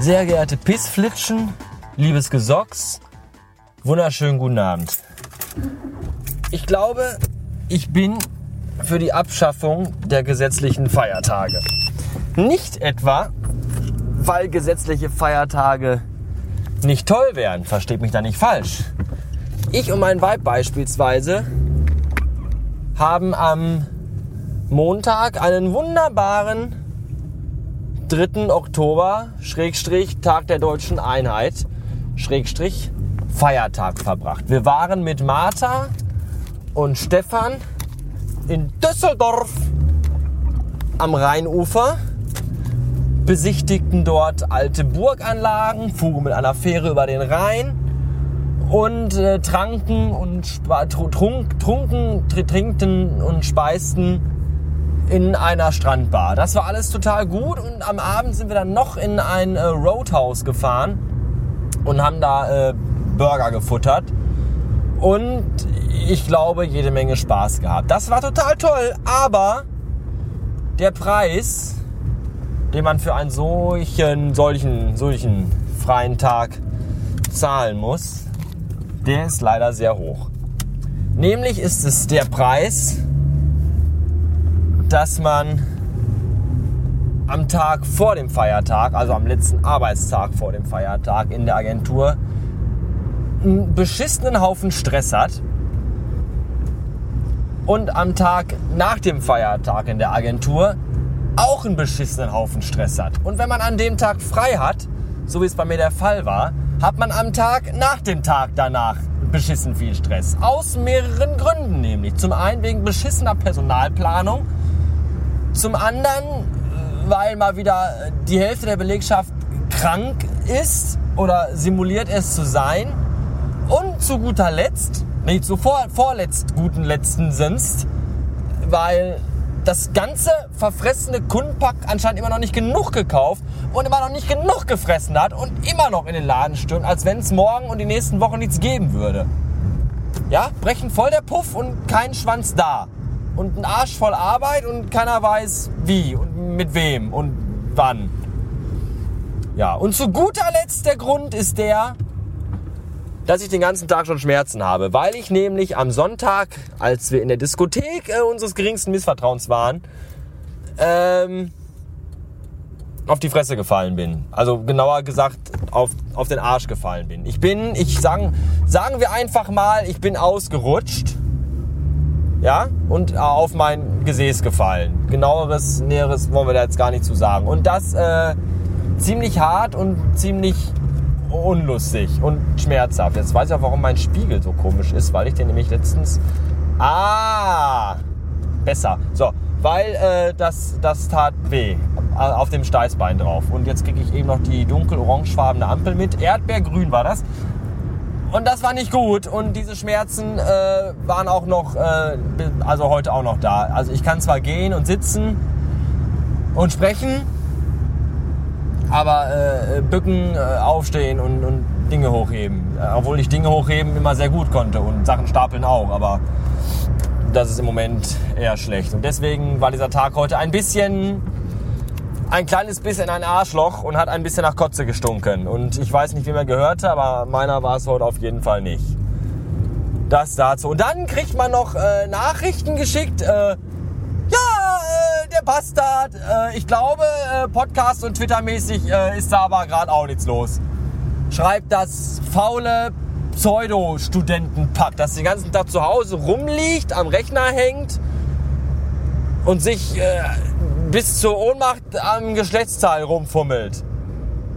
Sehr geehrte Pissflitschen, liebes Gesocks, wunderschönen guten Abend. Ich glaube, ich bin für die Abschaffung der gesetzlichen Feiertage. Nicht etwa, weil gesetzliche Feiertage nicht toll wären, versteht mich da nicht falsch. Ich und mein Weib beispielsweise haben am Montag einen wunderbaren 3. Oktober, Schrägstrich, Tag der deutschen Einheit, Schrägstrich, Feiertag verbracht. Wir waren mit Martha und Stefan in Düsseldorf am Rheinufer, besichtigten dort alte Burganlagen, fuhren mit einer Fähre über den Rhein und äh, tranken und trunk, trunken, trinkten und speisten in einer Strandbar. Das war alles total gut und am Abend sind wir dann noch in ein äh, Roadhouse gefahren und haben da äh, Burger gefuttert und ich glaube jede Menge Spaß gehabt. Das war total toll, aber der Preis, den man für einen solchen, solchen, solchen freien Tag zahlen muss, der ist leider sehr hoch. Nämlich ist es der Preis, dass man am Tag vor dem Feiertag, also am letzten Arbeitstag vor dem Feiertag in der Agentur, einen beschissenen Haufen Stress hat und am Tag nach dem Feiertag in der Agentur auch einen beschissenen Haufen Stress hat. Und wenn man an dem Tag frei hat, so wie es bei mir der Fall war, hat man am Tag nach dem Tag danach beschissen viel Stress. Aus mehreren Gründen nämlich. Zum einen wegen beschissener Personalplanung zum anderen, weil mal wieder die Hälfte der Belegschaft krank ist oder simuliert es zu sein. Und zu guter Letzt, nicht zu vor, vorletzt guten letzten Sinst, weil das ganze verfressene Kundenpack anscheinend immer noch nicht genug gekauft und immer noch nicht genug gefressen hat und immer noch in den Laden stürmt, als wenn es morgen und die nächsten Wochen nichts geben würde. Ja, brechen voll der Puff und kein Schwanz da und ein Arsch voll Arbeit und keiner weiß wie und mit wem und wann. Ja, und zu guter Letzt der Grund ist der, dass ich den ganzen Tag schon Schmerzen habe, weil ich nämlich am Sonntag, als wir in der Diskothek äh, unseres geringsten Missvertrauens waren, ähm, auf die Fresse gefallen bin. Also genauer gesagt auf, auf den Arsch gefallen bin. Ich bin, ich sagen, sagen wir einfach mal, ich bin ausgerutscht ja, und auf mein Gesäß gefallen. Genaueres, Näheres wollen wir da jetzt gar nicht zu sagen. Und das äh, ziemlich hart und ziemlich unlustig und schmerzhaft. Jetzt weiß ich auch, warum mein Spiegel so komisch ist, weil ich den nämlich letztens... Ah, besser. So, weil äh, das, das tat weh auf dem Steißbein drauf. Und jetzt kriege ich eben noch die dunkel-orangefarbene Ampel mit. Erdbeergrün war das. Und das war nicht gut. Und diese Schmerzen äh, waren auch noch, äh, also heute auch noch da. Also ich kann zwar gehen und sitzen und sprechen, aber äh, bücken, äh, aufstehen und, und Dinge hochheben. Äh, obwohl ich Dinge hochheben immer sehr gut konnte und Sachen stapeln auch. Aber das ist im Moment eher schlecht. Und deswegen war dieser Tag heute ein bisschen ein kleines bisschen ein Arschloch und hat ein bisschen nach Kotze gestunken. Und ich weiß nicht, wie man gehörte, aber meiner war es heute auf jeden Fall nicht. Das dazu. Und dann kriegt man noch äh, Nachrichten geschickt. Äh, der Bastard. Äh, ich glaube, äh, Podcast und Twitter-mäßig äh, ist da aber gerade auch nichts los. Schreibt das faule Pseudo-Studentenpack, das den ganzen Tag zu Hause rumliegt, am Rechner hängt und sich bis zur Ohnmacht am Geschlechtsteil rumfummelt.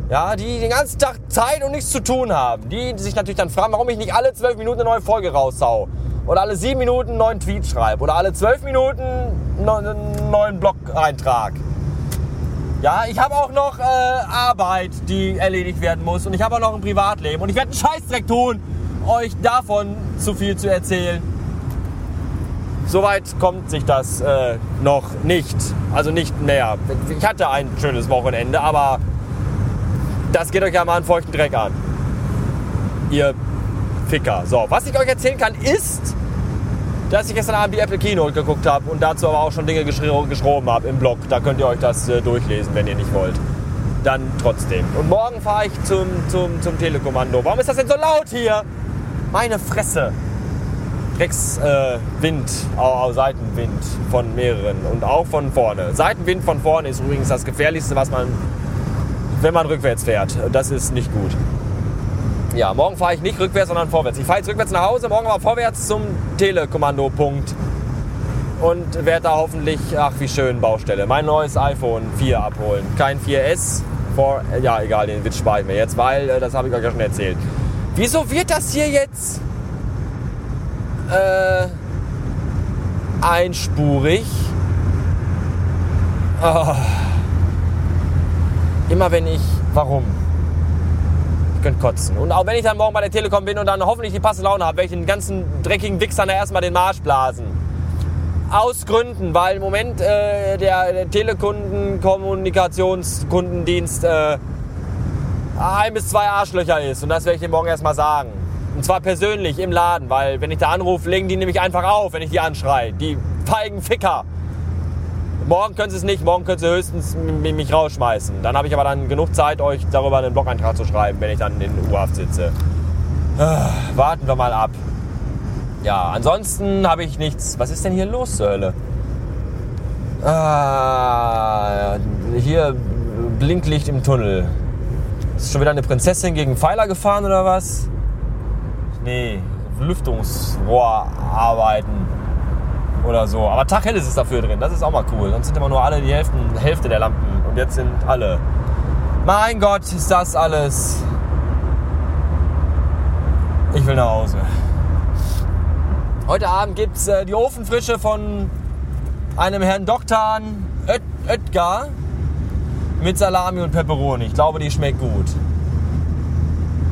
Ja, die den ganzen Tag Zeit und nichts zu tun haben. Die sich natürlich dann fragen, warum ich nicht alle zwölf Minuten eine neue Folge raushau. Oder alle sieben Minuten einen neuen Tweet schreibe. Oder alle zwölf Minuten einen neuen Blog-Eintrag. Ja, ich habe auch noch äh, Arbeit, die erledigt werden muss. Und ich habe auch noch ein Privatleben. Und ich werde einen Scheißdreck tun, euch davon zu viel zu erzählen. Soweit kommt sich das äh, noch nicht. Also nicht mehr. Ich hatte ein schönes Wochenende, aber Das geht euch ja mal einen feuchten Dreck an. Ihr Ficker. So, was ich euch erzählen kann, ist, dass ich gestern Abend die Apple Keynote geguckt habe und dazu aber auch schon Dinge geschrieben habe im Blog. Da könnt ihr euch das äh, durchlesen, wenn ihr nicht wollt. Dann trotzdem. Und morgen fahre ich zum, zum, zum Telekommando. Warum ist das denn so laut hier? Meine Fresse. Rex äh, Wind, oh, Seitenwind von mehreren und auch von vorne. Seitenwind von vorne ist übrigens das gefährlichste, was man, wenn man rückwärts fährt. Das ist nicht gut. Ja, morgen fahre ich nicht rückwärts, sondern vorwärts. Ich fahre jetzt rückwärts nach Hause, morgen aber vorwärts zum Telekommandopunkt und werde da hoffentlich, ach wie schön, Baustelle, mein neues iPhone 4 abholen. Kein 4S, vor, ja egal, den Witz spare ich mir jetzt, weil äh, das habe ich euch ja schon erzählt. Wieso wird das hier jetzt äh, einspurig? Oh. Immer wenn ich, warum? Könnte kotzen. Und auch wenn ich dann morgen bei der Telekom bin und dann hoffentlich die passende Laune habe, werde ich den ganzen dreckigen Wichsern erstmal den Marsch blasen. Aus Gründen, weil im Moment äh, der, der Telekundenkommunikationskundendienst äh, ein bis zwei Arschlöcher ist. Und das werde ich dir morgen erstmal sagen. Und zwar persönlich im Laden, weil wenn ich da anrufe, legen die nämlich einfach auf, wenn ich die anschreie. Die feigen Ficker. Morgen können sie es nicht, morgen können sie höchstens mich rausschmeißen. Dann habe ich aber dann genug Zeit, euch darüber einen Blog-Eintrag zu schreiben, wenn ich dann in U-Haft sitze. Ah, warten wir mal ab. Ja, ansonsten habe ich nichts. Was ist denn hier los zur Hölle? Ah, hier Blinklicht im Tunnel. Ist schon wieder eine Prinzessin gegen Pfeiler gefahren oder was? Nee, Lüftungsrohrarbeiten oder so. Aber taghell ist dafür drin, das ist auch mal cool. Sonst sind immer nur alle die Hälften, Hälfte der Lampen und jetzt sind alle. Mein Gott, ist das alles. Ich will nach Hause. Heute Abend gibt es äh, die Ofenfrische von einem Herrn Doktan Oetgar mit Salami und Peperoni. Ich glaube, die schmeckt gut.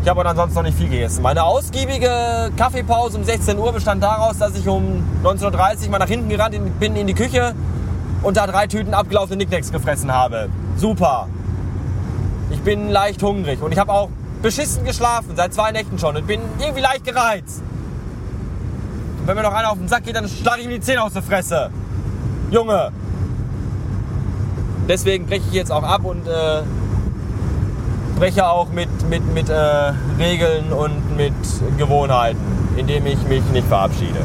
Ich habe ansonsten noch nicht viel gegessen. Meine ausgiebige Kaffeepause um 16 Uhr bestand daraus, dass ich um 19.30 Uhr mal nach hinten gerannt bin in die Küche und da drei Tüten abgelaufene Nicknacks gefressen habe. Super. Ich bin leicht hungrig und ich habe auch beschissen geschlafen, seit zwei Nächten schon und bin irgendwie leicht gereizt. Und wenn mir noch einer auf den Sack geht, dann schlage ich ihm die Zähne aus der Fresse. Junge. Deswegen breche ich jetzt auch ab und äh, spreche auch mit, mit, mit äh, Regeln und mit Gewohnheiten, indem ich mich nicht verabschiede.